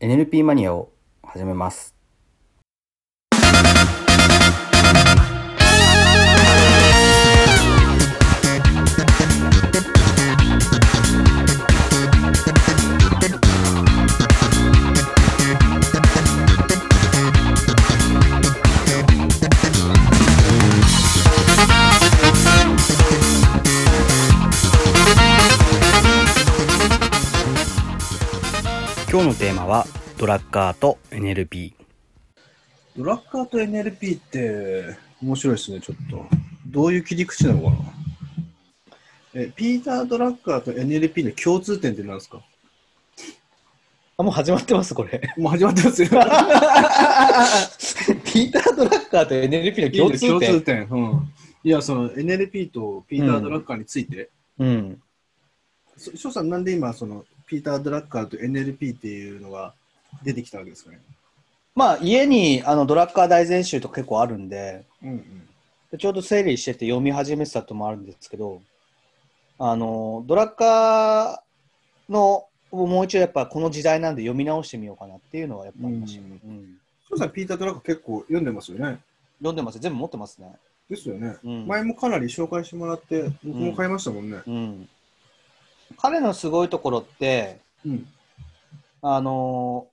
NLP マニアを始めます。今日のテーマはドラッカーと NLP。ドラッカーと NLP って面白いですね、ちょっと。どういう切り口なのかな？え、ピーター・ドラッカーと NLP の共通点って何ですか？あ、もう始まってます、これ。もう始まってますよ。ピーター・ドラッカーと NLP の共通点。共通点。うん。いや、その NLP とピーター・ドラッカーについて、うん。そ翔さん、なんで今、そのピーター・ドラッカーと NLP っていうのが出てきたわけですかね。まあ、家にあのドラッカー大全集とか結構あるんで、うんうん。でちょうど整理してて読み始めてたともあるんですけど、あの、ドラッカーのをもう一度やっぱこの時代なんで読み直してみようかなっていうのはやっぱありましたよ、うんうさん、ピーター・ドラッカー結構読んでますよね。読んでますよ全部持ってますね。ですよね。うん前もかなり紹介してもらって、僕も買いましたもんね。うん、彼のすごいところって、うん。あの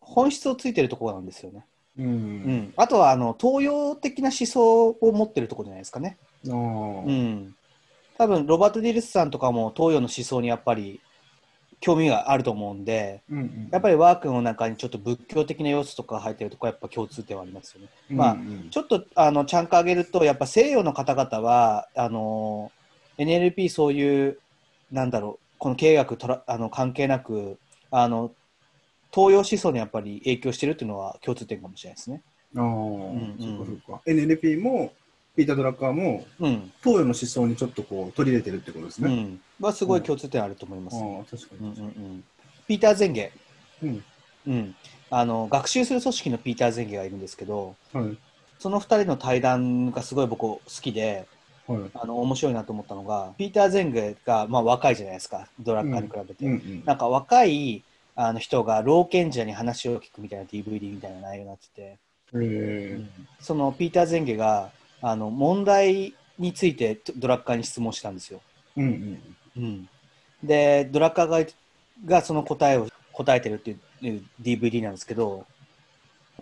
本質をついてるところなんですよね。うん。うん、あとはあの東洋的な思想を持ってるところじゃないですかね。ああ。うん、多分ロバート・ディルスさんとかも東洋の思想にやっぱり興味があると思うんでうんうんやっぱりワークの中にちょっと仏教的な要素とかが入ってるところはやっぱ共通点はありますよね。まあうんうんちょっとあのちゃんか上げるとやっぱ西洋の方々はあの NLP そういうなんだろうこの経営学とらあの関係なくあの東洋思想にやっぱり影響してるっていうのは共通点かもしれないですね。ああ、んそっかそっか。NLP も、ピーター・ドラッカーも、うん、東洋の思想にちょっとこう取り入れてるってことですね。うん、はすごい共通点あると思います。ああ、確かうんうんに。うん、ピーター・ゼンゲ、うん。うん、あの学習する組織のピーター・ゼンゲがいるんですけどはい。その2人の対談がすごい僕好きではい。あの面白いなと思ったのがピーター・ゼンゲが、まあ、若いじゃないですかドラッカーに比べて。うんうん。なんか若いあの人が老賢者に話を聞くみたいな DVD みたいな内容になってて、えそのピーター・ゼンゲがあの問題についてドラッカーに質問したんですよ。ー、うんうん。うん、でドラッカーががその答えを答えてるっていう DVD なんですけど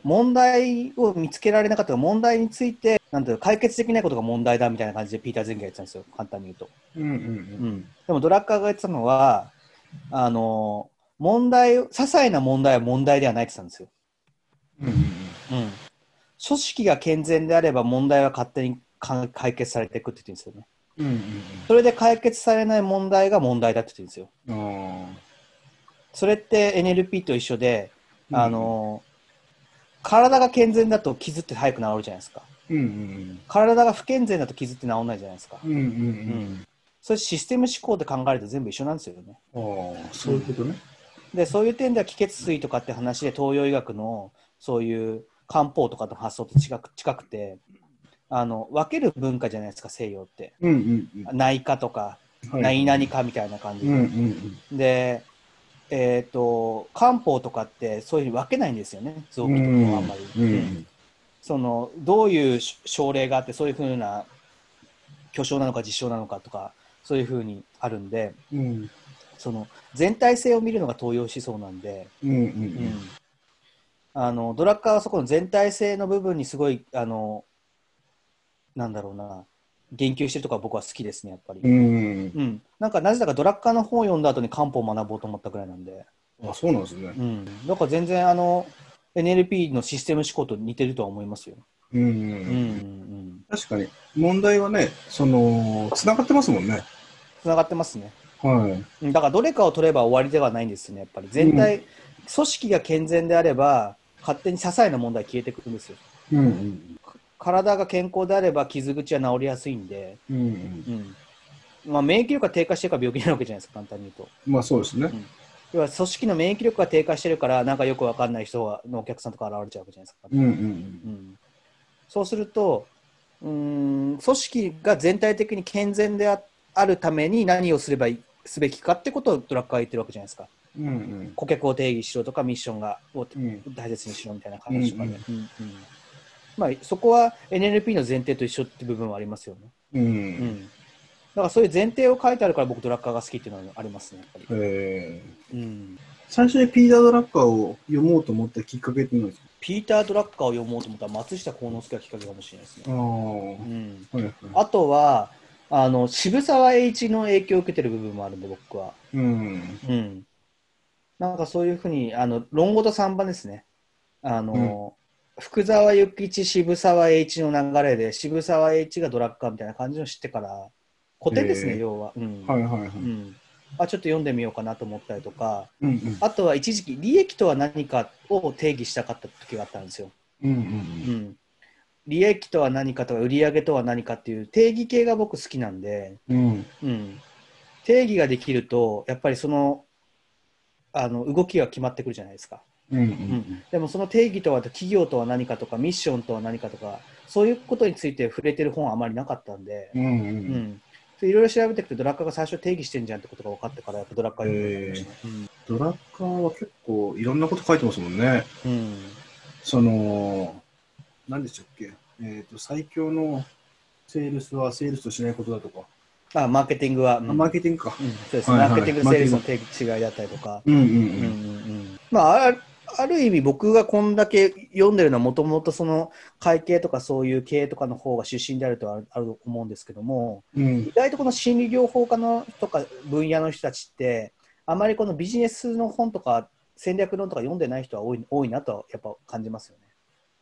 問題を見つけられなかった問題についてなんていうの解決できないことが問題だみたいな感じでピーター・ゼンゲが言ってたんですよ簡単に言うと。うんうんうん、でもドラッカーが言ってたのはあの問題些細な問題は問題ではないって言ってたんですよ。うん。うんうん、組織が健全であれば問題は勝手にか解決されていくって言ってるんですよね。うんうんそれで解決されない問題が問題だって言ってるんですよ。それって NLP と一緒で、うんあの体が健全だと傷って早く治るじゃないですか。あ。うんうん体が不健全だと傷って治らないじゃないですか。うん。うんうんそれシステム思考で考えると全部一緒なんですよね。うん。ああ、そういうことね。でそういう点では気血水とかって話で東洋医学のそういう漢方とかの発想と近く近くてあの分ける文化じゃないですか西洋ってうんうんうん。内科とかはい何々かみたいな感じで、うんうんうん。でえっ、と漢方とかってそういうふうに分けないんですよね臓器とかうんはあんまり、うんうんそのどういう症例があってそういうふうな巨匠なのか実証なのかとかそういうふうにあるんでうん。その全体性を見るのが東洋思想なんで、うんうんううん。んあのドラッカーはそこの全体性の部分にすごいあのなんだろうな。言及してるとか僕は好きですねやっぱり、うん。うん。なんかなぜだかドラッカーの本を読んだ後に漢方を学ぼうと思ったぐらいなんで、あ、そうなんですね。うん、だから全然あの NLP のシステム思考と似てるとは思いますよ、うん。うんうんうん、確かに。問題はね、そのつながってますもんね。つながってますね。はい。うんだからどれかを取れば終わりではないんですよねやっぱり。全体、組織が健全であれば勝手に些細な問題消えてくるんですよ。うんうん。体が健康であれば傷口は治りやすいんで、うんうん。うん。まあ、免疫力が低下してるから病気になるわけじゃないですか簡単に言うと。まあそうですね。要は組織の免疫力が低下してるからなんかよくわかんない人がのお客さんとか現れちゃうわけじゃないですか、うんうんうんそうするとうーん組織が全体的に健全でああるために何をすればいいすべきかってことをドラッカーは言ってるわけじゃないですか。うんうん。顧客を定義しろとかミッションがをうん大切にしろみたいな話とかで、うんうんうんまあ、そこは NLP の前提と一緒って部分はありますよね。う。うんん、だからそういう前提を書いてあるから僕ドラッカーが好きっていうのはありますね、やっぱり。えーうん、最初にピーター・ドラッカーを読もうと思ったきっかけって何ですか？ピーター・ドラッカーを読もうと思ったら松下幸之助がきっかけかもしれないですね。ああ。うん、はいはい。あとはあの渋沢栄一の影響を受けてる部分もあるんで僕は。うん。うん、なんかそういうふうにあの論語と3番ですね。あの、福沢諭吉、渋沢栄一の流れで渋沢栄一がドラッカーみたいな感じの知ってから古典ですね、へー。要は。うん。はいはいはい。うん。あちょっと読んでみようかなと思ったりとか。うんうん。あとは一時期利益とは何かを定義したかった時があったんですよ。うんううん。ん、利益とは何かとか売上とは何かっていう定義系が僕好きなんで、うん。うん、定義ができるとやっぱりそのあの動きが決まってくるじゃないですか。うんうんでもその定義とは企業とは何かとかミッションとは何かとかそういうことについて触れてる本はあまりなかったんで、うん、いろいろ調べていくとドラッカーが最初定義してんじゃんってことが分かってからやっぱドラッカー読むようになりましたねドラッカーは結構いろんなこと書いてますもんね。うん。うんその、何でしたっけ？えっ、と、最強のセールスはセールスとしないことだとか。あマーケティングは、うんあマーケティングか。うん。そうですね、はいはいマーケティングとセールスの定義違いだったりとか、うんうんうん。うんうんまあ、あある意味僕がこんだけ読んでるのはもともとその会計とかそういう経営とかの方が出身であるとはあると思うんですけどもうん。うん意外とこの心理療法家のとか分野の人たちってあまりこのビジネスの本とか戦略論とか読んでない人は多い多いなとはやっぱ感じますよね。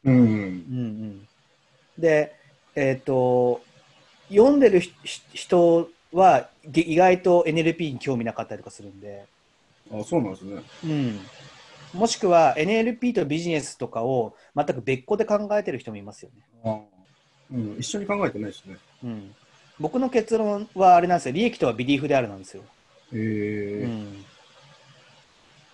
うんうんうん、で、えっと読んでる人はげ意外と NLP に興味なかったりとかするんで。あ、そうなんですね。うん、もしくは NLP とビジネスとかを全く別個で考えてる人もいますよね。あうん、一緒に考えてないですね。うん、僕の結論はあれなんですよ。利益とはビリーフであるなんですよ。へえうん、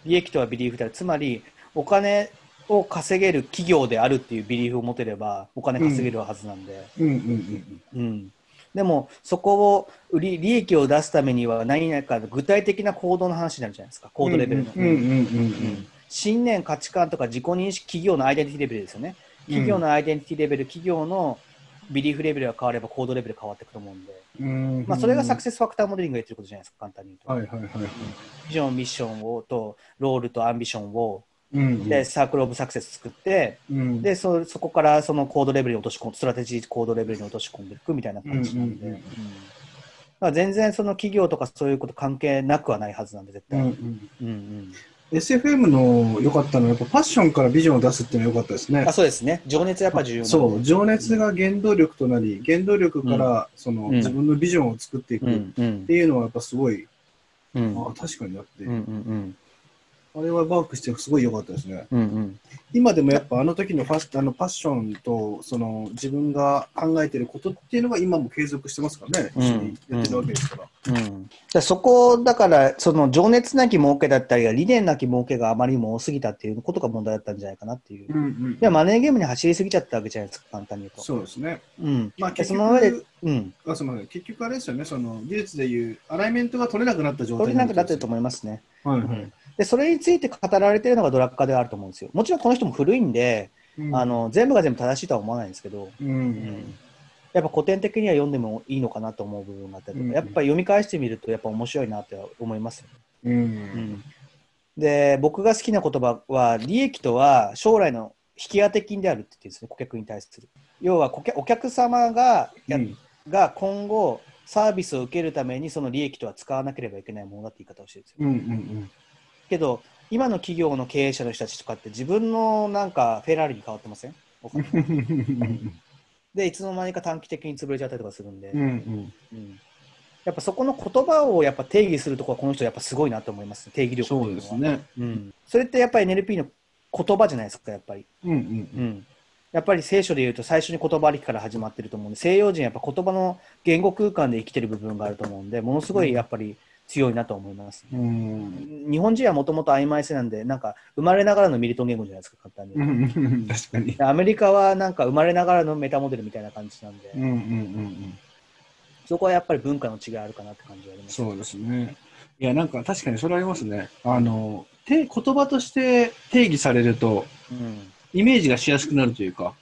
利益とはビリーフである。つまり、お金を稼げる企業であるっていうビリーフを持てれば、お金稼げるはずなんで。うんうんうんうんでも、そこを売り利益を出すためには何々か具体的な行動の話になるじゃないですか、コードレベルの。信念、価値観とか自己認識、企業のアイデンティティレベルですよね。企業のアイデンティティレベル、企業のビリーフレベルが変われば、コードレベル変わっていくと思うんで、うん。まあ、それがサクセセスファクターモデリングが言ってることじゃないですか、簡単に言うと。はいはいはいはい。ビジョン、ミッションをと、ロールとアンビションを、うんで、サークルオブサクセス作って、うん、で、そそこからそのコードレベルに落とし込む、ストラテジーコードレベルに落とし込んでいくみたいな感じなんで、うんうんうん全然その企業とかそういうこと関係なくはないはずなんで、絶対。うんううんん、うん、SFM の良かったのは、やっぱパッションからビジョンを出すっていうのは良かったですね。あ。そうですね。情熱やっぱ重要そう、情熱が原動力となり、原動力からその、うん。自分のビジョンを作っていくっうんうんていうのは、やっぱすごい、うん。あ確かになって、うんうんあれはワークしてすごい良かったですね。うんうん。今でもやっぱあの時のファッあのパッションとその自分が考えてることっていうのが今も継続してますからね、うん。一緒にやってるわけですから。うん、だそこだからその情熱なき儲けだったり理念なき儲けがあまりにも多すぎたっていうことが問題だったんじゃないかなっていう。うんうんでマネーゲームに走りすぎちゃったわけじゃないですか簡単に言うと。そうですね。うん、まあ結でその上で局、うん、あすみません。結局あれですよね、その技術でいうアライメントが取れなくなった状態取れなくなってると思思いますね。はいはい。うんでそれについて語られてるのがドラッカーではあると思うんですよ。もちろんこの人も古いんで、うん。あの全部が全部正しいとは思わないんですけど、うんうん。やっぱ古典的には読んでもいいのかなと思う部分があったりとか、うんやっぱり読み返してみるとやっぱ面白いなって思いますよね。うんうん。で僕が好きな言葉は利益とは将来の引き当て金であるって言ってですね顧客に対する。要は顧客お客様がが今後サービスを受けるためにその利益とは使わなければいけないものだって言い方をしてるんですよ。うんうんけど今の企業の経営者の人たちとかって自分のなんかフェラーリに変わってません？でいつの間にか短期的に潰れちゃったりとかするんで、うんうん。うん。やっぱそこの言葉をやっぱ定義するところはこの人やっぱすごいなと思います定義力そいうですね。うん、それってやっぱり NLP の言葉じゃないですか、やっぱり。うんうんうん、やっぱり聖書で言うと最初に言葉ありきから始まってると思うんで、西洋人はやっぱ言葉の言語空間で生きてる部分があると思うんで、ものすごいやっぱり強いなと思います。うん日本人はもともと曖昧性なんで、なんか生まれながらのミリトン言語じゃないですか、簡単に確かに。でアメリカはなんか生まれながらのメタモデルみたいな感じなんで、うんうんうんうんそこはやっぱり文化の違いあるかなって感じがあります。そうですね。いや、なんか確かにそれありますね。あの、て言葉として定義されると、うん、イメージがしやすくなるというか、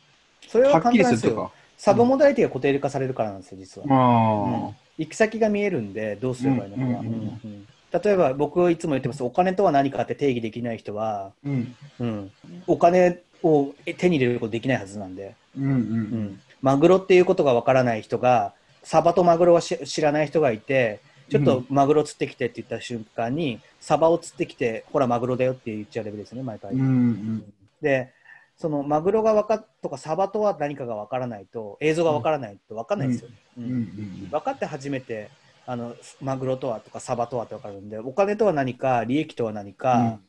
それははっきり。するとか。サブモダリティが固定化されるからなんですよ、実は。あ行き先が見えるんで、どうすればいいのかは。うんうんうんうん例えば、僕いつも言ってます、お金とは何かって定義できない人は、あ。うん。うん、お金を手に入れることできないはずなんで、うんマグロっていうことがわからない人が、サバとマグロをし知らない人がいて、ちょっとマグロ釣ってきてって言った瞬間に、サバを釣ってきて、ほら、マグロだよって言っちゃうレベルですね、毎回。で、そのマグロがわかとかサバとは何かがわからないと、映像がわからないとわかんないんですよね。うん。ううんん分かって初めてあのマグロとはとかサバとはって分かるんでお金とは何か利益とは何か、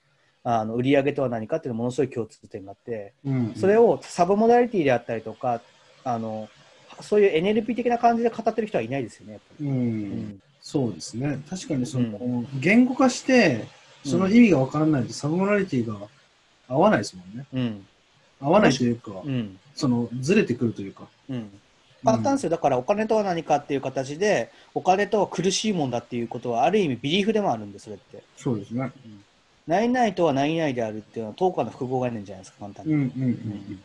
あの売上とは何かっていうのものすごい共通点があってうん。それをサブモダリティであったりとかあのそういう NLP 的な感じで語ってる人はいないですよねやっぱう。り、うんんそうですね。確かにその、言語化して、その意味がわからないとサブモラリティが合わないですもんね。うん合わないというか、うん。その、ずれてくるというか。うん。簡単ですよ。だからお金とは何かっていう形でお金とは苦しいもんだっていうことはある意味ビリーフでもあるんでそれって。そうですね。何々とは何々であるっていうのは等価の複合概念じゃないですか簡単に。うんうんうん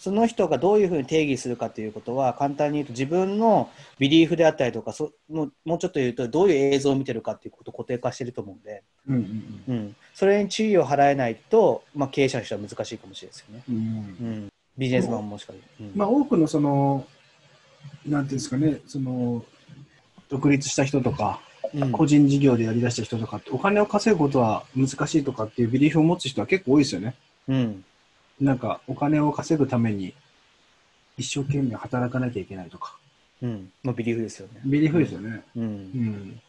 その人がどういうふうに定義するかということは簡単に言うと自分のビリーフであったりとかそもうもうちょっと言うとどういう映像を見てるかっていうことを固定化してると思うんで、うん。うんうん、それに注意を払えないと、まあ、経営者の人は難しいかもしれないですよね、うん。うん。うん、ビジネスマンもしかり、うん。まあ、多くのその、なんていうんですかね、その、独立した人とか、うん。個人事業でやりだした人とかって、お金を稼ぐことは難しいとかっていうビリーフを持つ人は結構多いですよね。うんなんか、お金を稼ぐために、一生懸命働かなきゃいけないとか。うんまあ、ビリーフですよね、ビリーフですよね。うんうん。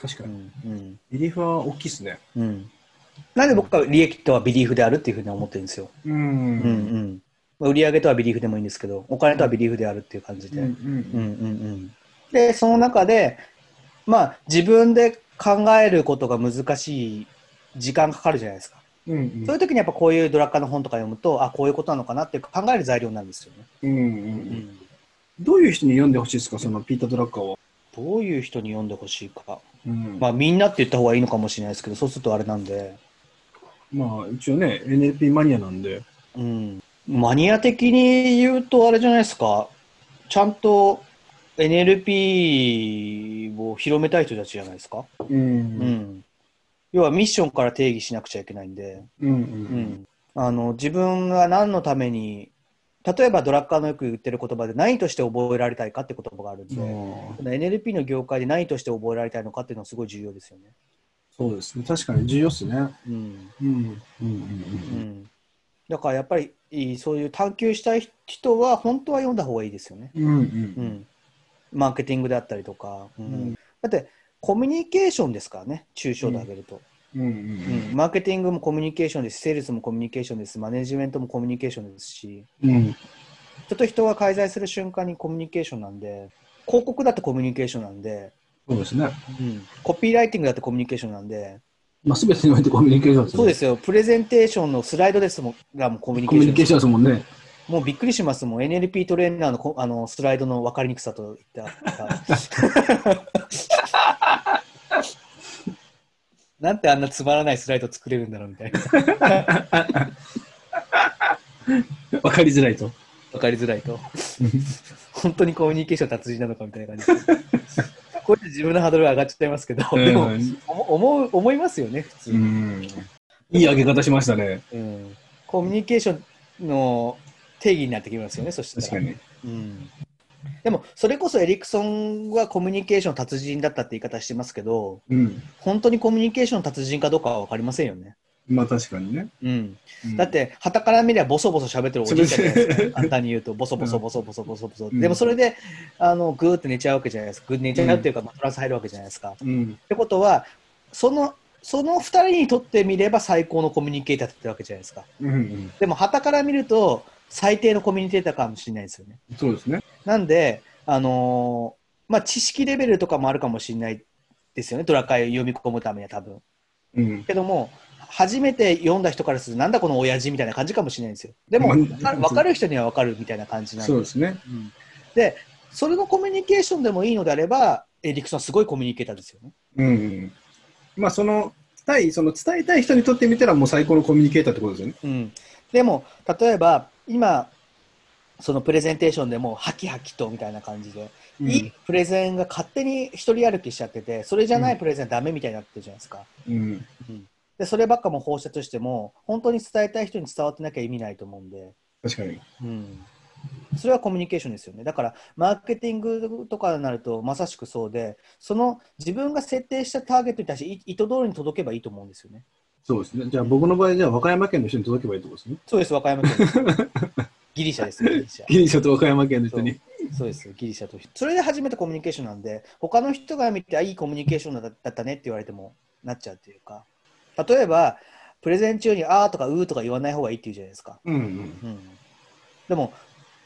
確かうに。んうんビリーフは大きいですね。うん、なんで僕は利益とはビリーフであるっていうふうに思ってるんですよ、うん。うんうんまあ、売上とはビリーフでもいいんですけどお金とはビリーフであるっていう感じで、うん。うんうんうん、でその中で、まあ、自分で考えることが難しい時間かかるじゃないですか、うん。うん。そういう時にやっぱこういうドラッカーの本とか読むとあこういうことなのかなって考える材料になるんですよね、うん。う。うんん、どういう人に読んでほしいですか、そのピーター・ドラッカーは。どういう人に読んでほしいか、うんまあ、みんなって言った方がいいのかもしれないですけどそうするとあれなんで、まあ、一応ね、NLP マニアなんで。うん、マニア的に言うとあれじゃないですかちゃんと NLP を広めたい人たちじゃないですか、う。うんん、要はミッションから定義しなくちゃいけないんで、うん。う。うんん、あの自分が何のために例えばドラッカーのよく言ってる言葉で何として覚えられたいかって言葉があるんで、NLP の業界で何として覚えられたいのかっていうのはすごい重要ですよね。そうですね。確かに重要ですね。うんうん。うん。う。うんん、だからやっぱりそういう探求したい人は本当は読んだ方がいいですよね。うん。う。うんん、マーケティングであったりとか、うんうんだってコミュニケーションですからね抽象で挙げると、うん。うん。うんマーケティングもコミュニケーションですセールスもコミュニケーションですマネジメントもコミュニケーションですしうん。ちょっと人が介在する瞬間にコミュニケーションなんで、広告だってコミュニケーションなんで、そうですね。コピーライティングだってコミュニケーションなんで、まあ、すべてにおいてコミュニケーションですねそうですよ、プレゼンテーションのスライドですもんがもうコミュニケーションですもんね。もうびっくりしますもん、NLP トレーナーのこあのスライドの分かりにくさといった。なんてあんなつまらないスライド作れるんだろうみたいな。わかりづらいと。分かりづらいと。本当にコミュニケーション達人なのかみたいな感じで。こうやって自分のハードルが上がっちゃいますけど、でも思思う思いますよね、普通。いい上げ方しましたね。うんコミュニケーションの定義になってきますよね、そしたら。確かに。うん、でも、それこそエリクソンはコミュニケーション達人だったって言い方してますけど、うん。本当にコミュニケーション達人かどうかは分かりませんよね。まあ、確かにね。うん、うんだっ、て、はたから見ればボソボソ喋ってるおじいちゃんじゃないですか、簡単に言うと、ボソボソボソボソボソボソ。うんでもそれで、あのグーって寝ちゃうわけじゃないですか。グーって寝ちゃうっていうか、まあトランス入るわけじゃないですか。っうん。てことは、その、その2人にとってみれば最高のコミュニケーターってわけじゃないですか。うんうん。でも、はたから見ると、最低のコミュニケーターかもしれないですよね。そうですね。なんで、あのーまあ、知識レベルとかもあるかもしれないですよね、ドラカイを読み込むためには多分。うん。けども、初めて読んだ人からすると、なんだこの親父みたいな感じかもしれないんですよ。でも、まあわかる人にはわかるみたいな感じなんでそうですね。うんで、それのコミュニケーションでもいいのであれば、エリクソンはすごいコミュニケーターですよね。うんうん。まあその対その伝えたい人にとってみたらもう最高のコミュニケーターってことですよね。うん、でも例えば今そのプレゼンテーションでもハキハキとみたいな感じで、うん。いいプレゼンが勝手に一人歩きしちゃっててそれじゃないプレゼンダメみたいになってるじゃないですか。うん。でそればっかも放射としても本当に伝えたい人に伝わってなきゃ意味ないと思うんで、確かに。うん、それはコミュニケーションですよね。だからマーケティングとかになるとまさしくそうでその自分が設定したターゲットに対してい意図通りに届けばいいと思うんですよねそうですね。じゃあ僕の場合じゃあ和歌山県の人に届けばいいってことですね。そうです和歌山県ですギリシャですよ ギリシャ。ギリシャと和歌山県の人に。そうですギリシャと。それで初めてコミュニケーションなんで他の人が見てあいいコミュニケーションだだったねって言われてもなっちゃうというか。例えばプレゼン中にあーとかうーとか言わない方がいいって言うじゃないですか、うんうんうん、でも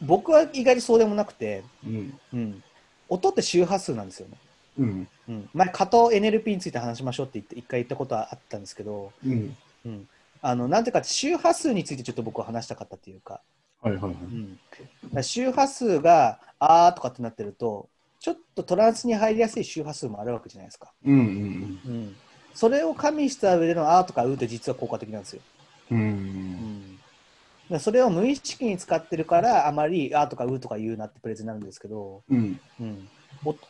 僕は意外にそうでもなくて、うん。うん、音って周波数なんですよね、うんうん、前加藤 NLP について話しましょうって言って一回言ったことはあったんですけど、うん。うん、あのなんていうか周波数についてちょっと僕は話したかったというかはいはいはい。うん、周波数があーとかってなってるとちょっとトランスに入りやすい周波数もあるわけじゃないですか、うんうんうん、それを加味した上でのあーとかうーって実は効果的なんですよ、うん。う。うんそれを無意識に使ってるからあまりあーとかうーとか言うなってプレゼンになるんですけど、うん。うん、お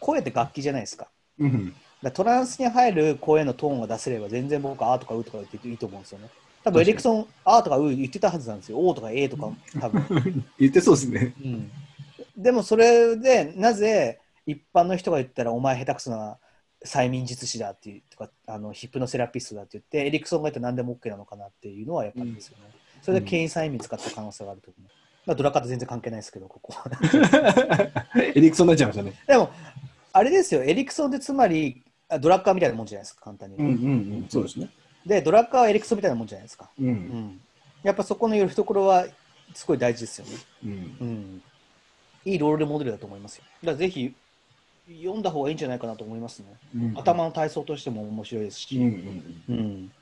声って楽器じゃないですか。うん。だトランスに入る声のトーンを出せれば全然僕あーとかうーとか言っていいと思うんですよね。多分エリクソンあーとかうー言ってたはずなんですよ。おーとかえーとか多分。言ってそうですね。うん、でもそれでなぜ一般の人が言ったらお前下手くそな催眠術師だっていうとかあのヒプノセラピストだって言ってエリクソンが言ったら何でも OK なのかなっていうのはやっぱりですよね、それで権威催眠使った可能性があると思う、まあ、ドラカと全然関係ないですけどここは エリクソンになっちゃいましたね。でもあれですよエリクソンってつまりあドラッカーみたいなもんじゃないですか簡単に言うんうんうん。そうですね。でドラッカーはエリクソンみたいなもんじゃないですか、う。うんん、やっぱそこのよるところはすごい大事ですよねうん。うん、いいロールモデルだと思いますよ。だからぜひ読んだ方がいいんじゃないかなと思いますね。うん頭の体操としても面白いですし、うんうんうん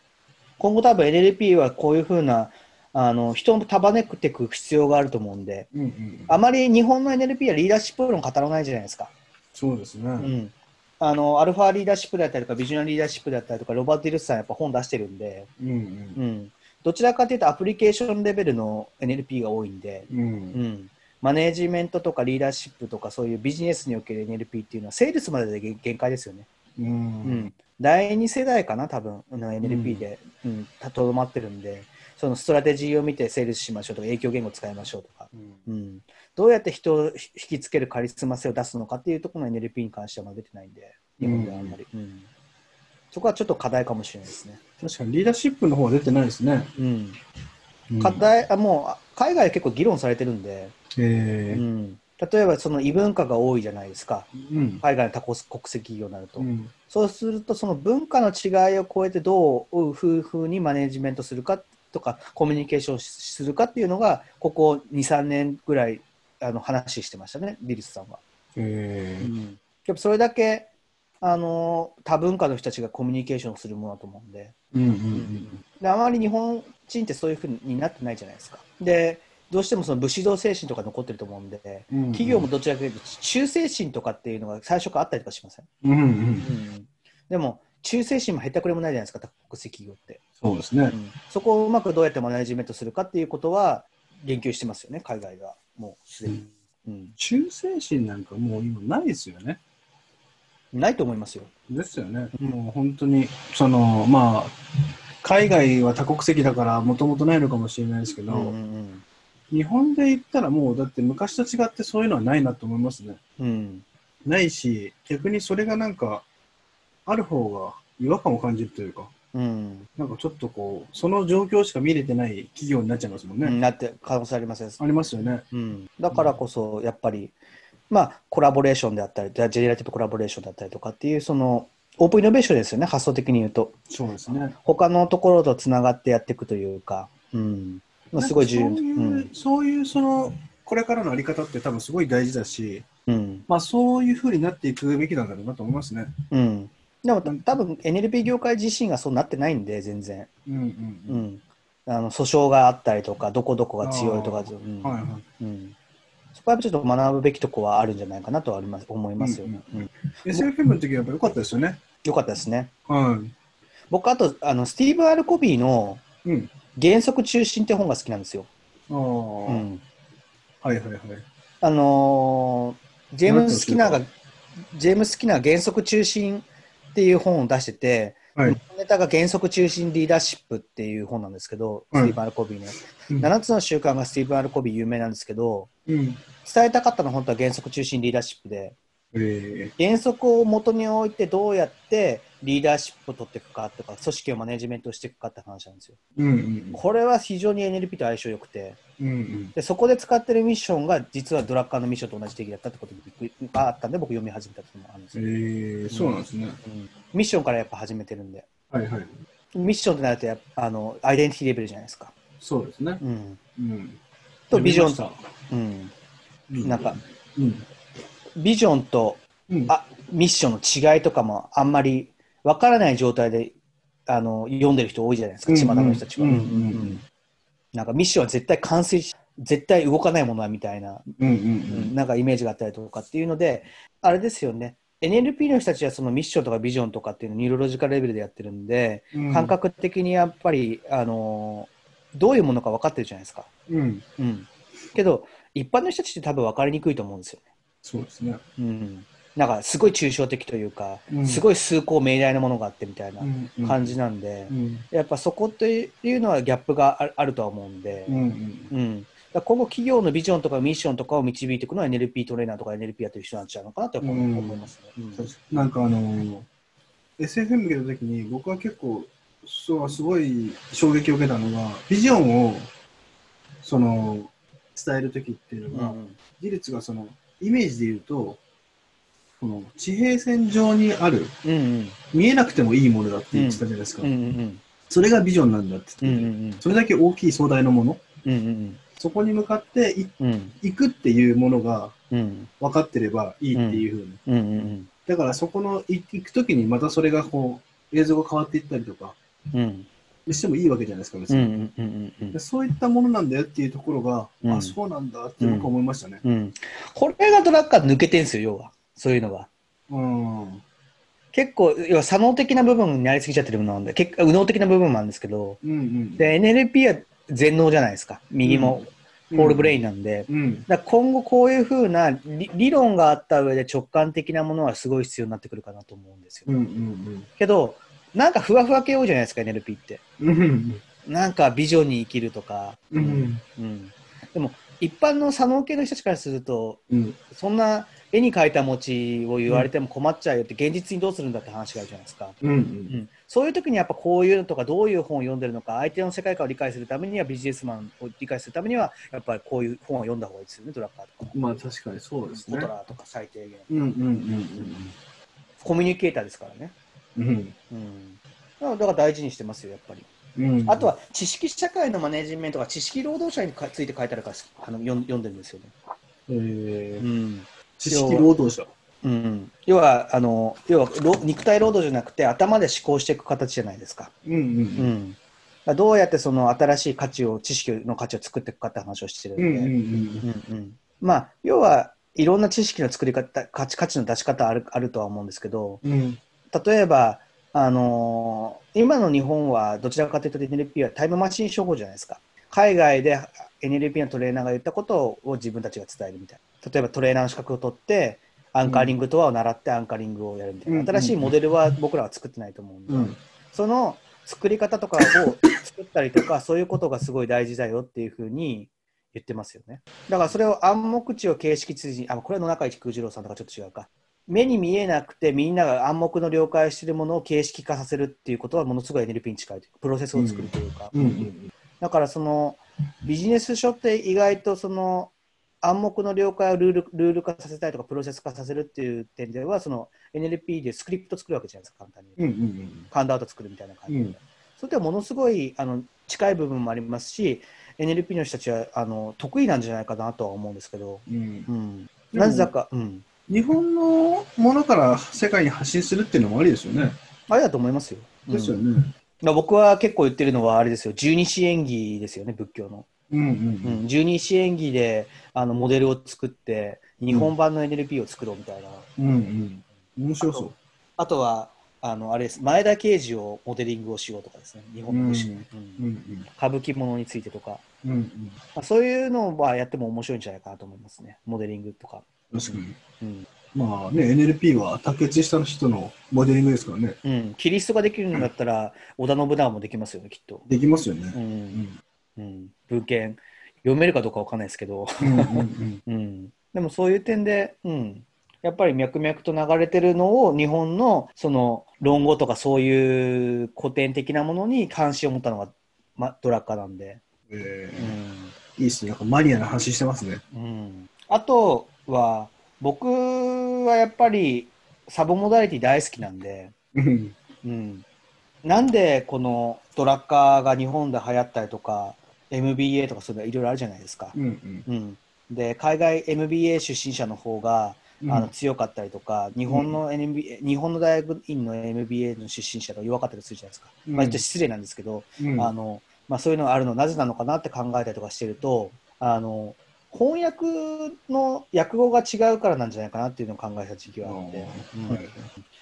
今後多分 NLP はこういうふうなあの人を束ねていく必要があると思うんで、うんうん。あまり日本の NLP はリーダーシップ論語らないじゃないですか。そうですね。うんあの Alpha Leadership だったりとか Visionary Leadership だったりとかロバート・ディルスさんやっぱ本出してるんで、うんうん、どちらかというとアプリケーションレベルの NLP が多いんで、うん。うんうん、マネージメントとかリーダーシップとかそういうビジネスにおける NLP っていうのはセールスまでで限限界ですよね。ううんん。第2世代かな、多分あの NLP でうんとど、まってるんで、そのストラテジーを見てセールスしましょうとか、影響言語を使いましょうとか、うん、どうやって人を引きつけるカリスマ性を出すのかっていうところの NLP に関してはまだ出てないんで、日本ではあんまり、うん。そこはちょっと課題かもしれないですね。確かにリーダーシップの方は出てないですね。うん、うん課題あもうあ海外は結構議論されてるんで、えー。うん、例えばその異文化が多いじゃないですか、うん。海外の多国国籍企業になると。うん。そうすると、その文化の違いを超えてどういうふうにマネジメントするかとか、コミュニケーションするかっていうのが、ここ2、3年ぐらいあの話してましたね、ビリスさんは。えー。やっぱそれだけあの多文化の人たちがコミュニケーションするものだと思うんで。うんうんで、あまり日本人ってそういうふうになってないじゃないですか。でどうしてもその武士道精神とか残ってると思うんで、うん企業もどちらかというと忠誠心とかっていうのが最初からあったりとかしません、うんうん。うん、でも忠誠心もへったくれもないじゃないですか、多国籍企業って、そうですねう。ん。そこをうまくどうやってマネジメントするかっていうことは言及してますよね、海外では。もうすでに、うん。忠誠心なんかもう今ないですよね。ないと思いますよ。ですよね。もう本当に、その、まあ、海外は多国籍だからもともとないのかもしれないですけど、うんうん日本で言ったらもうだって昔と違ってそういうのはないなと思いますね。うん。うんないし、逆にそれがなんか、ある方が違和感を感じるというか、うん。なんかちょっとこう、その状況しか見れてない企業になっちゃいますもんね。なって可能性ありますよありますよね。うん、だからこそやっぱり、まあ、コラボレーションであったりジェネラティブコラボレーションだったりとかっていうそのオープンイノベーションですよね。発想的に言うと。そうですね。他のところとつながってやっていくというか、うん。まあ、すごい重要。そういう、そういうその、これからのあり方って多分すごい大事だし、うん。まあそういうふうになっていくべきなんだろうなと思いますね。うん、でも多分 NLP 業界自身がそうなってないんで全然、うんうんううん。ん、あの訴訟があったりとかどこどこが強いとかあーうんはいはい。うん、そこはちょっと学ぶべきとこはあるんじゃないかなとはあります思いますよね、うんうん SFM の時はやっぱ良かったですよね。よかったですねはい。僕、あと、あの、スティーブン・アルコビーのうん。原則中心って本が好きなんですよ。ああ、うん。はいはいはい。あのージェームス・スキナーが、ジェームス・スキナーが原則中心っていう本を出してて、はい。ネタが原則中心リーダーシップっていう本なんですけど、はいスティーブン・アルコビーの。うん7つの習慣がスティーブン・アルコビー有名なんですけど、うん。伝えたかったのは本当は原則中心リーダーシップで、え原則を元に置いてどうやってリーダーシップを取っていくかとか、組織をマネジメントしていくかって話なんですよ。えうんうんこれは非常に NLP と相性良くて、うん。うんでそこで使ってるミッションが実はドラッカーのミッションと同じ定義だったってことがあったんで、僕読み始めたっていうのもあるんですよ。ええそうなんですね。うんミッションからやっぱ始めてるんで、はいはい。ミッションってなるとやっぱあのアイデンティティレベルじゃないですか。そうですね。うん、うん。とビジョン読うん、なんか、うん。ビジョンとうん。あミッションの違いとかもあんまりわからない状態であの読んでる人多いじゃないですか、うん巷の人たちは。なんかミッションは絶対完成し、絶対動かないものだみたいな、うんううんんなんかイメージがあったりとかっていうので、あれですよね、NLP の人たちはそのミッションとかビジョンとかっていうのをニューロロジカルレベルでやってるんで、うん。感覚的にやっぱり、あのどういうものか分かってるじゃないですか。うん。うん。けど、一般の人たちって多分分かりにくいと思うんですよね。そうですね。うん。なんかすごい抽象的というか、うん。すごい崇高命題なものがあってみたいなうん感じなんで、うん。やっぱそこっていうのはギャップがあるとは思うんで、うんうん。うん、だ今後企業のビジョンとかミッションとかを導いていくのは NLP トレーナーとか NLP やってる人なんちゃうのかなと思いますね。うん。なんかあのー SFM 受けた時に僕は結構そうすごい衝撃を受けたのがビジョンをその伝える時っていうのが、うん。技術がそのイメージで言うとこの地平線上にあるうんうん。見えなくてもいいものだって言ってたじゃないですか、うんうんそれがビジョンなんだってうんう言ってて、ん。それだけ大きい壮大なもの。うんうんそこに向かっていうん。行くっていうものがうん。分かってればいいっていうふうに、うんうんだからそこのい行く時にまたそれがこう映像が変わっていったりとか。うん。してもいいわけじゃないですかうんうんうんでそういったものなんだよっていうところが、うん。あそうなんだって僕は思いましたね。うん。これがドラッカー抜けてんすよ、要は。そういうのは。うん。結構、要は左脳的な部分になりすぎちゃってるものなんで、結構右脳的な部分もあるんですけど、うんうん。で、NLP は全脳じゃないですか。右もホールブレインなんで。うん。だから今後こういうふうな理理論があった上で直感的なものはすごい必要になってくるかなと思うんですよ。うんうんけど、なんかふわふわ系多いじゃないですか、NLP って。うん。うんなんかビジョンに生きるとか。うん。うんでも、一般の左脳系の人たちからすると、うん。そんな絵に描いた餅を言われても困っちゃうよって、現実にどうするんだって話があるじゃないですか。うん。うん、そういう時にやっぱこういうのとかどういう本を読んでるのか相手の世界観を理解するためにはビジネスマンを理解するためにはやっぱりこういう本を読んだ方がいいですよねドラッカーとか、まあ確かにそうですねコト。ラーとか最低限うんうんコミュニケーターですからね、うんうん。うん、だから大事にしてますよやっぱりうん。うん。あとは知識社会のマネジメントが知識労働者にかついて書いてあるからあの読ん読んでるんですよね、えー、うん知識労働者。うん、要はあの要はろ肉体労働じゃなくて頭で思考していく形じゃないですか。うんうんうん、だからどうやってその新しい価値を知識の価値を作っていくかって話をしてるんで、うんうんうんうん。うんまあ要はいろんな知識の作り方価値価値の出し方あるあるとは思うんですけどうん。例えばあのー今の日本はどちらかというと NLP はタイムマシン処方じゃないですか。海外で NLP のトレーナーが言ったことを自分たちが伝えるみたいな例えばトレーナーの資格を取ってアンカーリングとはを習ってアンカーリングをやるみたいな、うん新しいモデルは僕らは作ってないと思うんで、うん。その作り方とかを作ったりとか、そういうことがすごい大事だよっていうふうに言ってますよね。だからそれを暗黙知を形式知事、あ、これは野中一空次郎さんとかちょっと違うか。目に見えなくてみんなが暗黙の了解しているものを形式化させるっていうことはものすごい NLP に近いというか、プロセスを作るというか。だからそのビジネス書って意外とその暗黙の了解をルールルール化させたいとかプロセス化させるっていう点ではその NLP でスクリプト作るわけじゃないですか簡単に言うんうんカウントアウト作るみたいな感じで、うんそれではものすごいあの近い部分もありますし NLP の人たちはあの得意なんじゃないかなとは思うんですけど、うんうん。なぜだか、うん、日本のものから世界に発信するっていうのもありですよね。あれだと思いますよ。ですようんね。まあ僕は結構言ってるのはあれですよ。十二支演技ですよね仏教の。うんううん。ん、十二支演技であのモデルを作って日本版の NLP を作ろうみたいな、うん。うん。うん。面白そう。あとはあのあれです。前田慶次をモデリングをしようとかですね。日本の武士、うんうん。うん。歌舞伎ものについてとか、うんうん。まあ、そういうのはやっても面白いんじゃないかなと思いますね。モデリングとか、確かに。うんまあね、NLP は竹内下の人のモデリングですからね。うん、キリストができるんだったら織田信長もできますよねきっと、できますよね。ううん。んうん、文献。読めるかどうかわかんないですけど、うんうんうん、でもそういう点で、うん、やっぱり脈々と流れてるのを日本のその論語とかそういう古典的なものに関心を持ったのが、ま、ドラッカーなんで、えうん。ーいいですね。なんかマニアな話してますね。うん、あとは僕はやっぱりサブモダリティ大好きなんで、うん。うん、なんでこのドラッカーが日本で流行ったりとか MBA とかそういうのいろいろあるじゃないですか。うんうん。うん、で海外 MBA 出身者の方がうん。あの強かったりとか、日本の NBA、日本の大学院の MBA の出身者が弱かったりするじゃないですか。うん。まあ、ちょっと失礼なんですけど、うん。あのまあ、そういうのがあるのはなぜなのかなって考えたりとかしてるとあの翻訳の訳語が違うからなんじゃないかなっていうのを考えた時期があって、うん。はい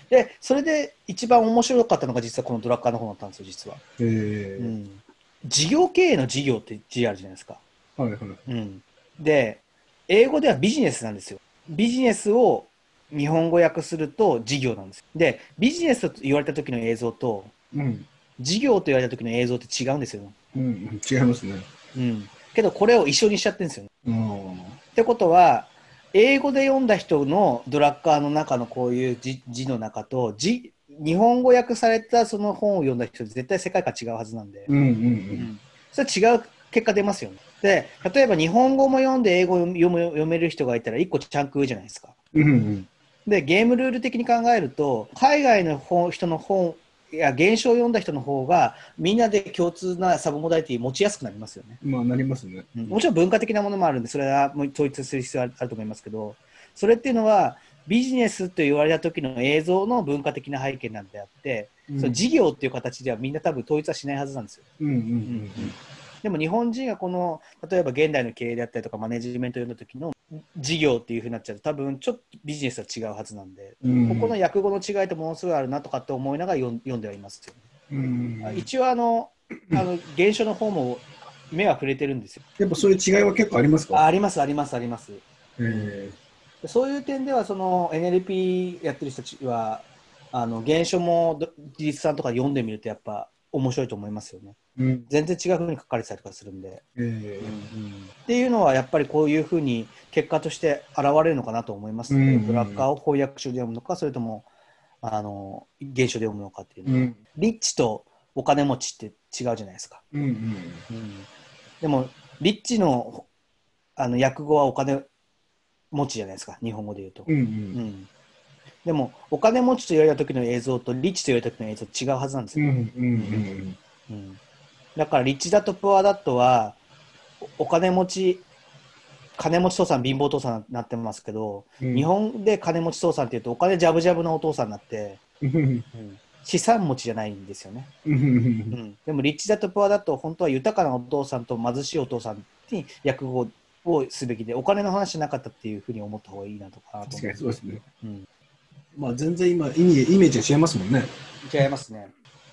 でそれで一番面白かったのが実はこのドラッカーの方だったんですよ実は、え。ーうん、事業経営の事業って字あるじゃないですか、はいはい。うん、で英語ではビジネスなんですよ。ビジネスを日本語訳すると事業なんですでビジネスと言われた時の映像とうん。事業と言われた時の映像って違うんですよ、うんうん、違いますね。うん、けどこれを一緒にしちゃってるんですよ、うんってことは英語で読んだ人のドラッカーの中のこういう字字の中と字日本語訳されたその本を読んだ人絶対世界観違うはずなんで、うんうんううん。んそれは違う結果出ますよね。で例えば日本語も読んで英語も読む読める人がいたら1個チャンク上じゃないですか。うんうん。でゲームルール的に考えると海外の本人の本いや現象を読んだ人の方がみんなで共通なサブモダリティ持ちやすくなりますよねまあなりますね。うんもちろん文化的なものもあるんで、それはもう統一する必要はあると思いますけど、それっていうのは、ビジネスと言われた時の映像の文化的な背景なんであって、うんその事業っていう形ではみんな多分統一はしないはずなんですよ。うんうんでも日本人がこの、例えば現代の経営であったりとか、マネジメントを読んだ時の事業っていうふうになっちゃうと、多分ちょっとビジネスは違うはずなんで、うん。ここの訳語の違いってものすごいあるなとかって思いながら読んではいますよ、うんね一応あの、あの原書の方も目は触れてるんですよ。やっぱそういう違いは結構ありますか？ああります、あります、あります。えでそういう点ではその NLP やってる人たちはあの原書もど技術さんとか読んでみるとやっぱ面白いと思いますよね。ーうん。全然違う風に書かれてたりとかするんで、えっていうのはやっぱりこういうふうに結果として現れるのかなと思いますので、うん。うんブラッカーを翻訳書で読むのかそれともあの原書で読むのかっていうのは、うん。リッチとお金持ちって違うじゃないですか。うんうんでもリッチのあの訳語はお金持ちじゃないですか。日本語で言うと。うんううんんでもお金持ちと言われた時の映像とリッチと言われた時の映像違うはずなんですよ、うんうんうんうん。だからリッチだとプアダットはおお金持ち金持ち父さん貧乏父さんになってますけど、うん。日本で金持ち父さんっていうとお金ジャブジャブのお父さんになって、うん資産持ちじゃないんですよね、でもリッチだとプアダット本当は豊かなお父さんと貧しいお父さんに訳語をすべきでお金の話じゃなかったっていうふうに思った方がいいなとかなと確思かにそうですね。うん、まあ全然今イメージイメージが違いますもんね。違いますね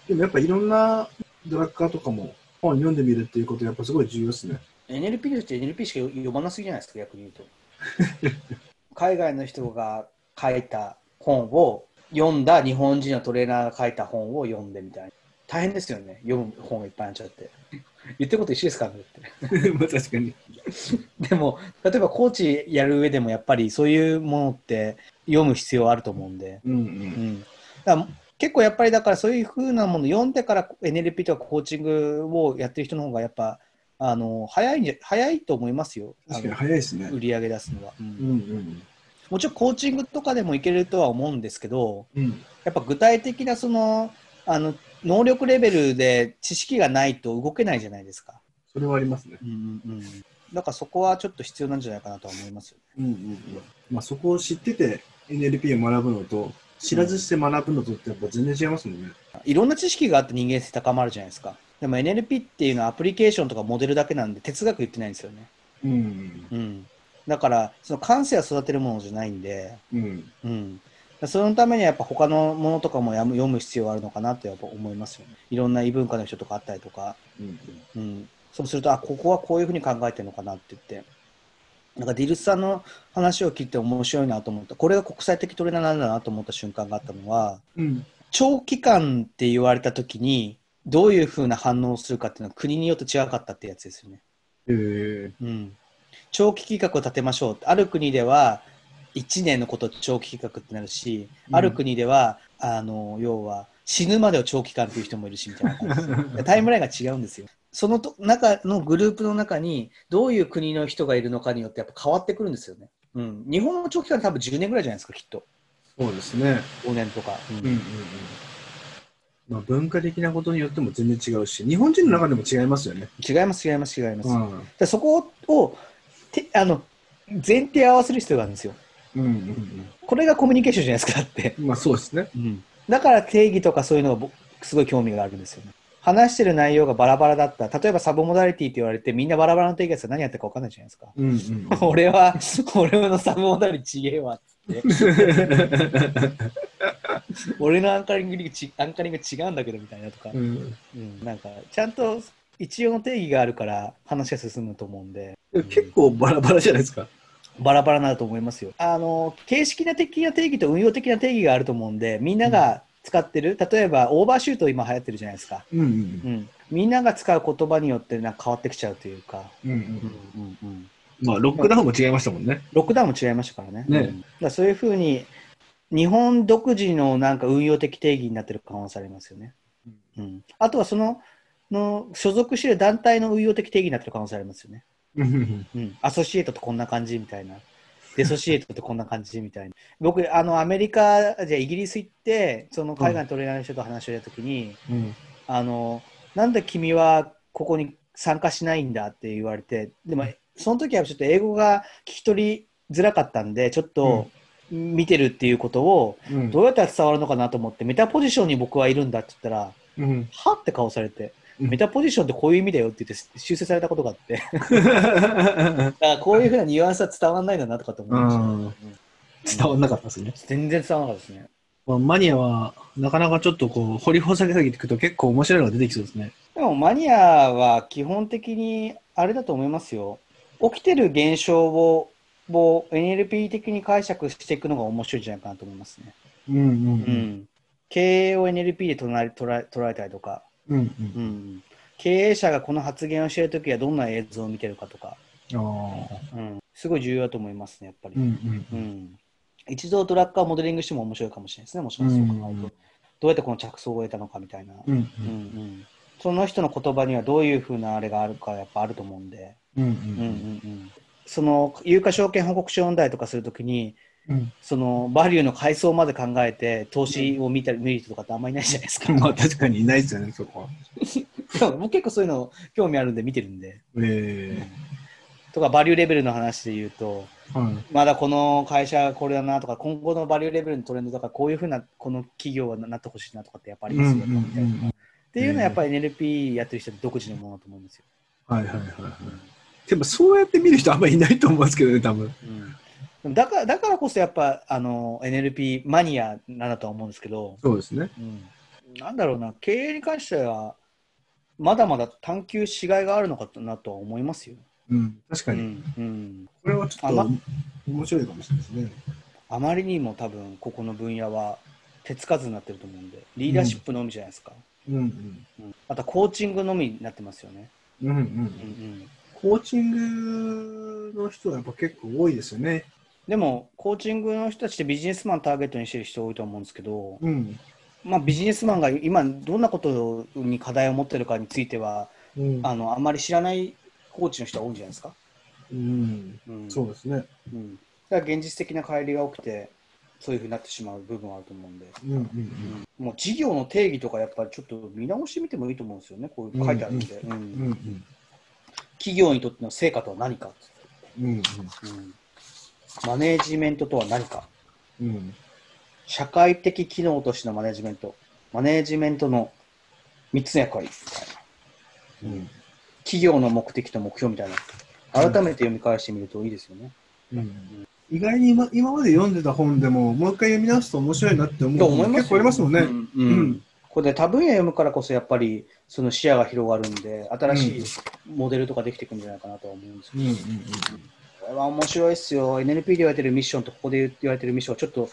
でもやっぱいろんなドラッカーとかも本読んでみるっていうことやっぱすごい重要ですね。NLP の人って NLP しか読まなすぎじゃないですか、逆に言うと。海外の人が書いた本を読んだ日本人のトレーナーが書いた本を読んでみたいな。大変ですよね、読む本がいっぱいあっちゃって。言ってること一緒ですからねって。まあ確かに。でも、例えばコーチやる上でもやっぱりそういうものって読む必要あると思うんで。うんう。うんん、だ結構やっぱりだからそういうふうなもの読んでから NLP とかコーチングをやってる人の方がやっぱあの早いんじゃ早いと思いますよ。確かに早いですね。売り上げ出すのは、うんうんうん。もちろんコーチングとかでもいけるとは思うんですけどうん。やっぱ具体的なそのあの能力レベルで知識がないと動けないじゃないですか、それはありますね。うんうんうん、だからそこはちょっと必要なんじゃないかなとは思いますようんうんうん。まあそこを知ってて NLP を学ぶのと、知らずして学ぶのとってやっぱ全然違いますもんね。いろんな知識があって人間性高まるじゃないですか。でも NLP っていうのはアプリケーションとかモデルだけなんで哲学言ってないんですよね、うん。うん、だからその感性は育てるものじゃないんで、うん。うん、そのためにはやっぱ他のものとかも読む必要があるのかなとやっぱ思いますよね。いろんな異文化の人とかあったりとか、うんうん、そうすると、あ、ここはこういうふうに考えてるのかなって言って、なんかディルスさんの話を聞いて面白いなと思った。これが国際的トレーナーなんだなと思った瞬間があったのは、うん。長期間って言われたときに、どういうふうな反応をするかっていうのは国によって違かったってやつですよね。ええうん、長期計画を立てましょうある国では1年のことを長期計画ってなるし、うん。ある国ではあの要は死ぬまでを長期間っていう人もいるしみたいな。タイムラインが違うんですよ。そのと中のグループの中にどういう国の人がいるのかによってやっぱ変わってくるんですよね、うん、日本の長期間多分10年ぐらいじゃないですかきっと。そうですね。5年とか、うん。うんうんうん。まあ、文化的なことによっても全然違うし、日本人の中でも違いますよね。違います違います違います、うん。でそこをてあの前提合わせる必要があるんですようんうんこれがコミュニケーションじゃないですかだってうん。まあ、そうですね。だから定義とかそういうのが僕すごい興味があるんですよね。話してる内容がバラバラだった。例えばサブモダリティって言われてみんなバラバラの定義やつは何やってるか分かんないじゃないですか。うんうん俺は、俺のサブモダリティちげえわっつって。俺のアンカリングにちアンカリング違うんだけどみたいなとか、うん。うん、なんかちゃんと一応の定義があるから話が進むと思うんで、結構バラバラじゃないですか。バラバラになると思いますよ。あの、形式な的な定義と運用的な定義があると思うんで、みんなが使ってる、例えばオーバーシュート今流行ってるじゃないですか。うんうんうん、みんなが使う言葉によってなんか変わってきちゃうというか、うん。うんうんうんうん、まあ、ロックダウンも違いましたもんね。ロックダウンも違いましたからね。ねうんだそういうふうに日本独自のなんか運用的定義になってる可能性ありますよね。うん、あとはそのの所属している団体の運用的定義になってる可能性ありますよね。うんうんうん、アソシエイトとこんな感じみたいな。デソシエイトってこんな感じみたいな。僕、あの、アメリカ、じゃあイギリス行って、その海外のトレーナーの人と話をしたときに、うん。あの、なんで君はここに参加しないんだって言われて、でも、その時はちょっと英語が聞き取りづらかったんで、ちょっと見てるっていうことを、うんどうやったら伝わるのかなと思って、メタポジションに僕はいるんだって言ったら、うん。はって顔されて、うんメタポジションってこういう意味だよって言って修正されたことがあって、だからこういうふうなニュアンスは伝わらないんだなとかと思いましたね、うんうん伝わんなかったですね。全然伝わらなかったですね。まあ、マニアは、なかなかちょっとこう、掘り掘り下げていくと結構面白いのが出てきそうですね。でもマニアは基本的にあれだと思いますよ。起きてる現象をを NLP 的に解釈していくのが面白いんじゃないかなと思いますね。うんうんう。ん。経営を NLP で捉え捉え捉えたりとか、うんうん。うん、経営者がこの発言をしているときはどんな映像を見てるかとか、ああ。うん、すごい重要だと思いますね、やっぱり。うんううんん一度ドラッカーをモデリングしても面白いかもしれないですね、もしかしたらそう考えると。うんどうやってこの着想を得たのかみたいな。うんうんうんその人の言葉にはどういうふうなあれがあるかやっぱあると思うんで、うんううんうんん、その有価証券報告書読んだりとかするときにうん。そのバリューの階層まで考えて投資を見たり見る人とかってあんまりいないじゃないですか。まあ確かにいないですよね、そこは。僕結構そういうの興味あるんで見てるんで。えとかバリューレベルの話で言うとえはい。まだこの会社これだなとか今後のバリューレベルのトレンドとかこういうふうなこの企業はなってほしいなとかってやっぱありますよね。みたいなっていうのはやっぱり NLP やってる人独自のものだと思うんですよ。はいはいはいはい。でもそうやって見る人あんまりいないと思うんですけどね、多分。うん、だからだからこそやっぱあの NLP マニアなんだとは思うんですけど、そうですね。うん、なんだろうな経営に関してはまだまだ探求しがいがあるのかなとは思いますよ。うん。確かに。うんうん、これはちょっとあま面白いかもしれないですね。あまりにも多分ここの分野は手つかずになってると思うんでリーダーシップのみじゃないですか、うんうん。うんあとはコーチングのみになってますよね。うんうんうんうんコーチングの人はやっぱ結構多いですよね。でもコーチングの人たちってビジネスマンターゲットにしてる人多いと思うんですけど、うん。まあ、ビジネスマンが今どんなことに課題を持ってるかについてはうん。あのあんまり知らないコーチの人が多いんじゃないですか？うん。うん、そうですね。うん、だから現実的な乖離が起きてそういうふうになってしまう部分はあると思うんで、うんうんもう事業の定義とかやっぱりちょっと見直してみてもいいと思うんですよねこういう書いてあるんで、うんうん。うん企業にとっての成果とは何か、うん。うんうん、マネージメントとは何か？うん。社会的機能としてのマネージメント。マネージメントの3つの役割。みたいなうん。企業の目的と目標みたいな。改めて読み返してみるといいですよね。うん。意外に今今まで読んでた本でも、もう一回読み直すと面白いなって思うと思いますよ。本結構ありますもんね。うんうん。これで多分野読むからこそやっぱりその視野が広がるんで新しいモデルとかできていくんじゃないかなとは思うんですけど、うんうんこれは面白いっすよ。NLP で言われてるミッションとここで言われてるミッションはちょっと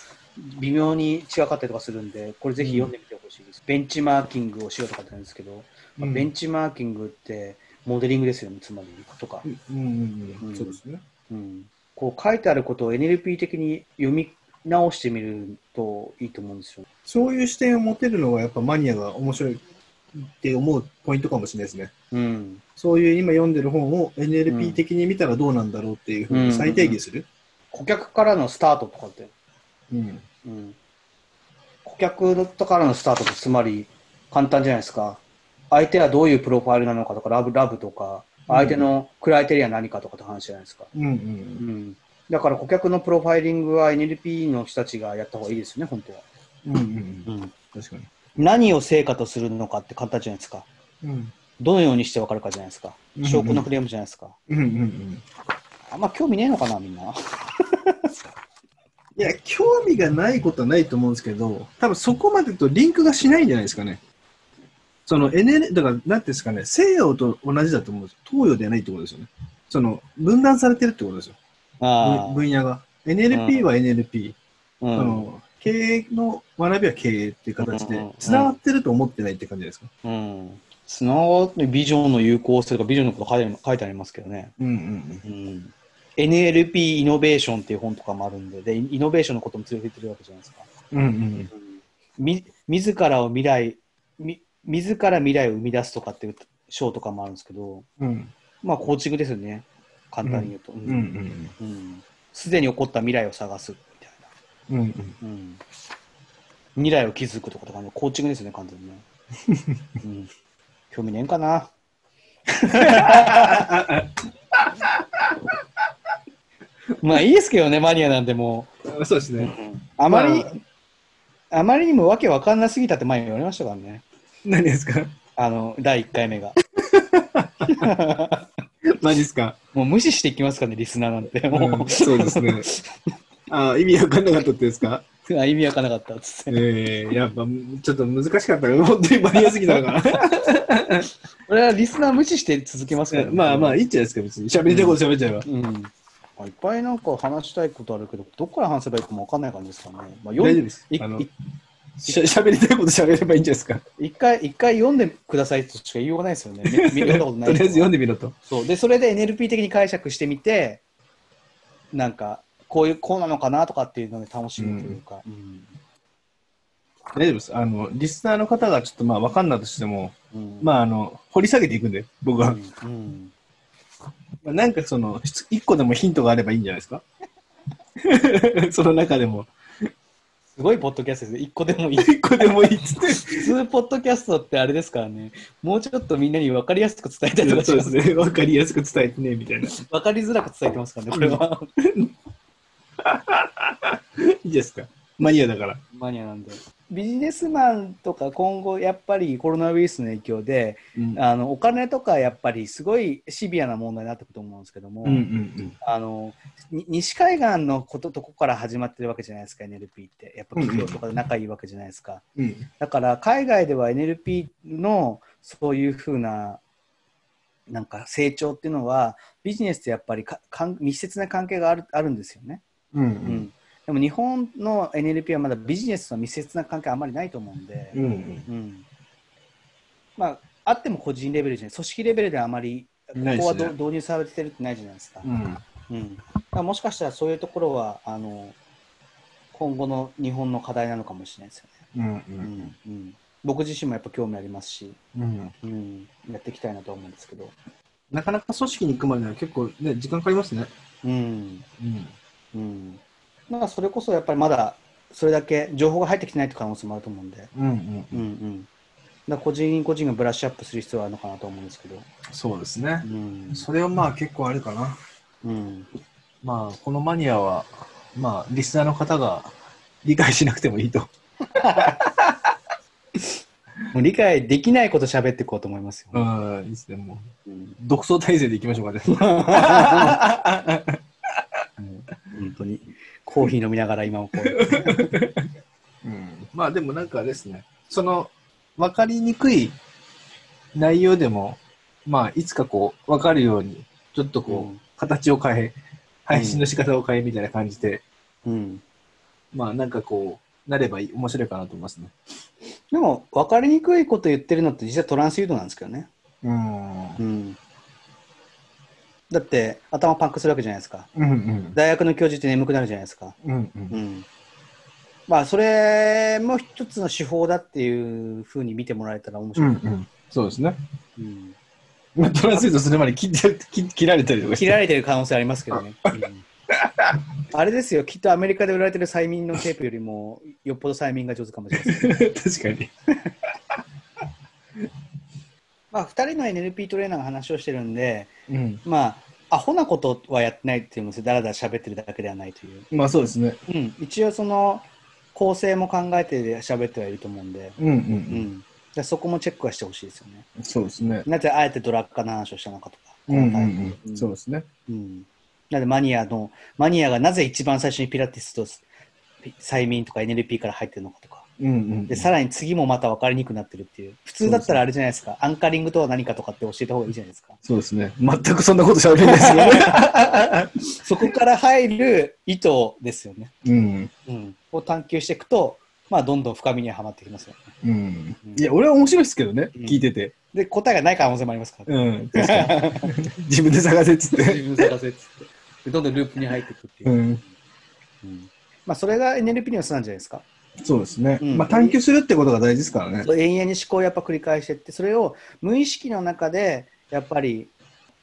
微妙に違かったりとかするんでこれぜひ読んでみてほしいです、ベンチマーキングをしようとかってなんですけど、まあうん。ベンチマーキングってモデリングですよねつまり。とか、うんうんうん。うん。そうですね。うん、こう書いてあることを NLP 的に読み直してみるといいと思うんですよ。そういう視点を持てるのがやっぱマニアが面白いって思うポイントかもしれないですね。うんそういう今読んでる本を NLP 的に見たらどうなんだろうっていうふうに再定義する？顧客からのスタートとかってうん。うん顧客からのスタートってつまり簡単じゃないですか。相手はどういうプロファイルなのかとか、ラブラブとか、相手のクライテリア何かとかって話じゃないですか。うんうんうん。だから顧客のプロファイリングは NLP の人たちがやった方がいいですよね、本当は。うん。うんうんうん。うん。確かに。何を成果とするのかって簡単じゃないですか。うん。どのようにして分かるかじゃないですか。うん証拠のフレームじゃないですか。うんうんうん。あんま興味ねえのかな、みんな。いや、興味がないことはないと思うんですけど、多分そこまでとリンクがしないんじゃないですかね。その NL、だから、なんていうんですかね、西洋と同じだと思うんですよ。東洋ではないってことですよね。その、分断されてるってことですよ。あ分分野が。NLP は NLP、あ。うん。その経営の学びは経営っていう形でうんうん、つながってると思ってないって感じですか？うん。つながってビジョンの有効性とかビジョンのこと書いてあり書いてありますけどね。うんうんうん、NLP イノベーションっていう本とかもあるんでで、イノベーションのことも連れてってるわけじゃないですか。うん。うんうんみ自らを未来み、自ら未来を生み出すとかっていう章とかもあるんですけど、うん。まあ、コーチングですよね。簡単に言うと。うんうんうんすでに起こった未来を探す。うん。うんうん未来を築くとかとかね、コーチングですよね、完全にね。うん、興味ねえんかな。まあいいですけどね、マニアなんでもうん。そうですう。ね。あまり、まああまりにもわけわかんなすぎたって前に言われましたからね。何ですか？あの、第1回目が。マジっすか？もう無視していきますからね、リスナーなんて。もう、うんそうですね。あ意味わかんなかったってですか？あ意味わかんなかったっつって。ええやっぱちょっと難しかったから、本当にマニアすぎたのかな。俺はリスナー無視して続けますから、まあまあ、いいんじゃないですか、別に。喋りたいこと喋っちゃえば。うん。いっぱいなんか話したいことあるけど、どこから話せばいいかもわかんない感じですかね。まあ、読ん大丈夫ですい。あのいしゃ喋りたいこと喋ればいいんじゃないですか。一回、一回読んでくださいとしか言いようがないですよね。み見たことない とりあえず読んでみろと。そう。で、それで NLP 的に解釈してみて、なんか、こういう、こうなのかなとかっていうので楽しむというか。うん大丈夫です。あの、リスナーの方がちょっとまあ分かんないとしても、うんまああの、掘り下げていくんで、僕は。うんうんまあなんかその、一個でもヒントがあればいいんじゃないですか？その中でも。すごいポッドキャストですね。一個でもいい。一個でもいいっつって。普通、ポッドキャストってあれですからね。もうちょっとみんなに分かりやすく伝えたりとかしま。そうですすね。分かりやすく伝えてね、みたいな。い分かりづらく伝えてますからね、これは。いですか？マニアだから。マニアなんで。ビジネスマンとか今後やっぱりコロナウイルスの影響で、うんあのお金とかやっぱりすごいシビアな問題になってくると思うんですけども、うんうんあのに西海岸のこととこから始まってるわけじゃないですか NLP ってやっぱ企業とかで仲いいわけじゃないですか、うん。だから海外では NLP のそういうふうななんか成長っていうのはビジネスとやっぱりかかん密接な関係があるあるんですよね、うんううんん。でも日本の NLP はまだビジネスと密接な関係あんまりないと思うんで、うんうん。うんまあ、あっても個人レベルじゃない、組織レベルではあまり、ここはど導入されてるってないじゃないですか。うん。うんもしかしたらそういうところはあの今後の日本の課題なのかもしれないですよね。うんううんんうん、僕自身もやっぱ興味ありますし、うん。うん、やっていきたいなと思うんですけど。なかなか組織に行くまでは結構ね、時間かかりますね。うんうん。うん、まあそれこそやっぱりまだそれだけ情報が入ってきてないって可能性もあると思うんで、うんうんうんうん、だ個人個人がブラッシュアップする必要はあるのかなと思うんですけど。そうですねう。んそれはまあ結構あるかな。うんまあ、このマニアは、まあ、リスナーの方が理解しなくてもいいと。もう理解できないこと喋っていこうと思いますよ。うん、いいですね。もう、うん独走体制でいきましょうかね。本当に。コーヒー飲みながら今もこう。うん、まあでもなんかですね、その分かりにくい内容でも、まあいつかこう分かるように、ちょっとこう、うん形を変え、配信の仕方を変えみたいな感じで、うん。まあなんかこう、なればいい面白いかなと思いますね。でも、分かりにくいこと言ってるのって実はトランスユードなんですけどね。うん。うん。だって、頭パンクするわけじゃないですか。うんうん。大学の教授って眠くなるじゃないですか。うんう。うんん。まあ、それも一つの手法だっていうふうに見てもらえたら面うん白い。うん。そうですね。うんまあトランスレートする前に切って切切られたりとかして。切られてる可能性ありますけどね。うんあれですよ、きっとアメリカで売られてる催眠のテープよりも、よっぽど催眠が上手かもしれません。確かに。まあ、2人の NLP トレーナーが話をしてるんで、うん。まあ、アホなことはやってないっていうので、だらだら喋ってるだけではないという。まあそうですね。うん、一応その構成も考えて喋ってはいると思うんで、うんうんう。うんん、でそこもチェックはしてほしいですよね。そうですね。なぜあえてドラッカーの話をしたのかとか。うんうんはいうん。そうですね。うんなぜマニアの、マニアがなぜ一番最初にピラティスと催眠とか NLP から入ってるのかとか。うんうん。で、さらに次もまた分かりにくくなってるっていう。普通だったらあれじゃないですか。アンカリングとは何かとかって教えた方がいいじゃないですか。そうですね。全くそんなこと喋れないですよね。そこから入る意図ですよね。うん。うん。を探求していくと、まあ、どんどん深みにはまってきますよね。うん。いや、俺は面白いですけどね。うん聞いてて。で、答えがない可能性もありますから。うん。確かに。自分で探せっつって。自分探せっつって。でどんどんループに入っていくっていうう。ん。うんまあ、それが NLP の巣なんじゃないですか。そうですね。うんまあ探求するってことが大事ですからね。永遠に思考をやっぱ繰り返していって、それを無意識の中で、やっぱり、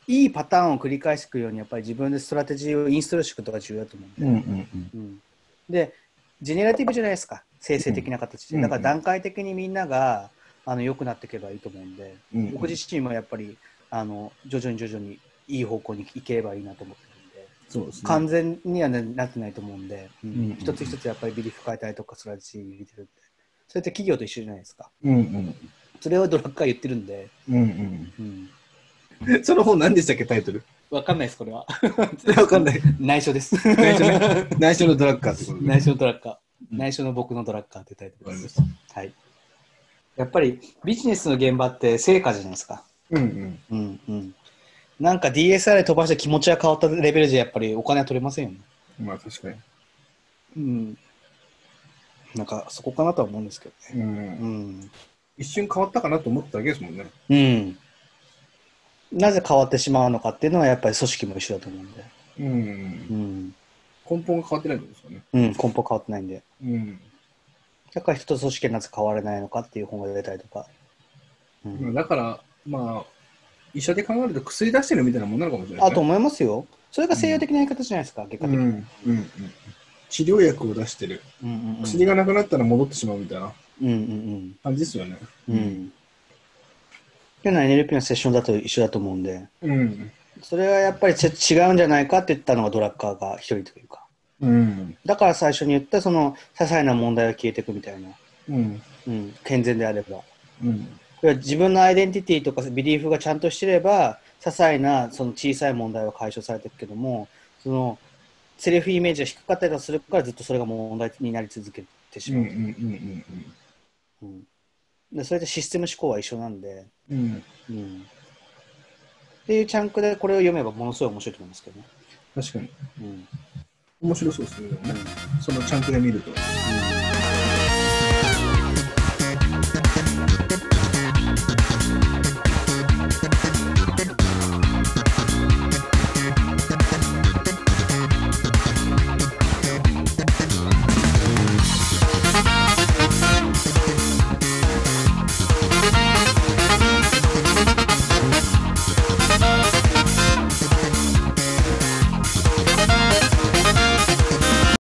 いいパターンを繰り返していくように、やっぱり自分でストラテジーをインストールしていくことが重要だと思うんで。うんうんうん。うんで、 generative じゃないですか、生成的な形で。うんだから段階的にみんながあの良くなっていけばいいと思うんで、うん僕自身もやっぱりあの徐々に徐々にいい方向に行ければいいなと思ってそうですね。完全にはななってないと思うんで、うんうん一つ一つやっぱり belief 変えたりとか、ストラテジー入れてるんで、それって企業と一緒じゃないですか。うんうん。それをドラッグが言ってるんで、うんうん、うん。その本何でしたっけ、タイトル？わかんないです、これは。わかんない。内緒です。内緒ね。内緒のドラッカーってことで。内緒のドラッカー。うん内緒の僕のドラッカーってタイトルです。はい。やっぱりビジネスの現場って成果じゃないですか。うんうん。うんうん。なんか DSR 飛ばして気持ちが変わったレベルじゃやっぱりお金は取れませんよね。まあ確かに。うん。なんかそこかなとは思うんですけどね。うんうん。一瞬変わったかなと思っただけですもんね。うん。なぜ変わってしまうのかっていうのはやっぱり組織も一緒だと思うんで。うん。うん。根本が変わってないってことですかね。うん、根本変わってないんで。うん。だから人と組織はなぜ変われないのかっていう本が出たりとか。うん、だから、まあ、医者で考えると薬出してるみたいなもんなのかもしれないね。あと思いますよ。それが西洋的なやり方じゃないですか、結果的に。うん。うんうん。治療薬を出してる。うんうんうん薬がなくなったら戻ってしまうみたいなうんうん感じですよね。うん。うん。っていうのは NLP のセッションだと一緒だと思うんで、うん。それはやっぱりち違うんじゃないかって言ったのがドラッカーが一人というか。うん。だから最初に言ったその些細な問題は消えていくみたいな。うん。うん。健全であれば。うん。自分のアイデンティティとかビリーフがちゃんとしてれば、些細なその小さい問題は解消されていくけども、そのセルフイメージが低かったりとかするからずっとそれが問題になり続けてしまう。でそれでシステム思考は一緒なんで、うん。うん、っていうチャンクでこれを読めばものすごい面白いと思いますけどね。確かに。うん面白そうですね。でもうんね。そのチャンクで見ると。うん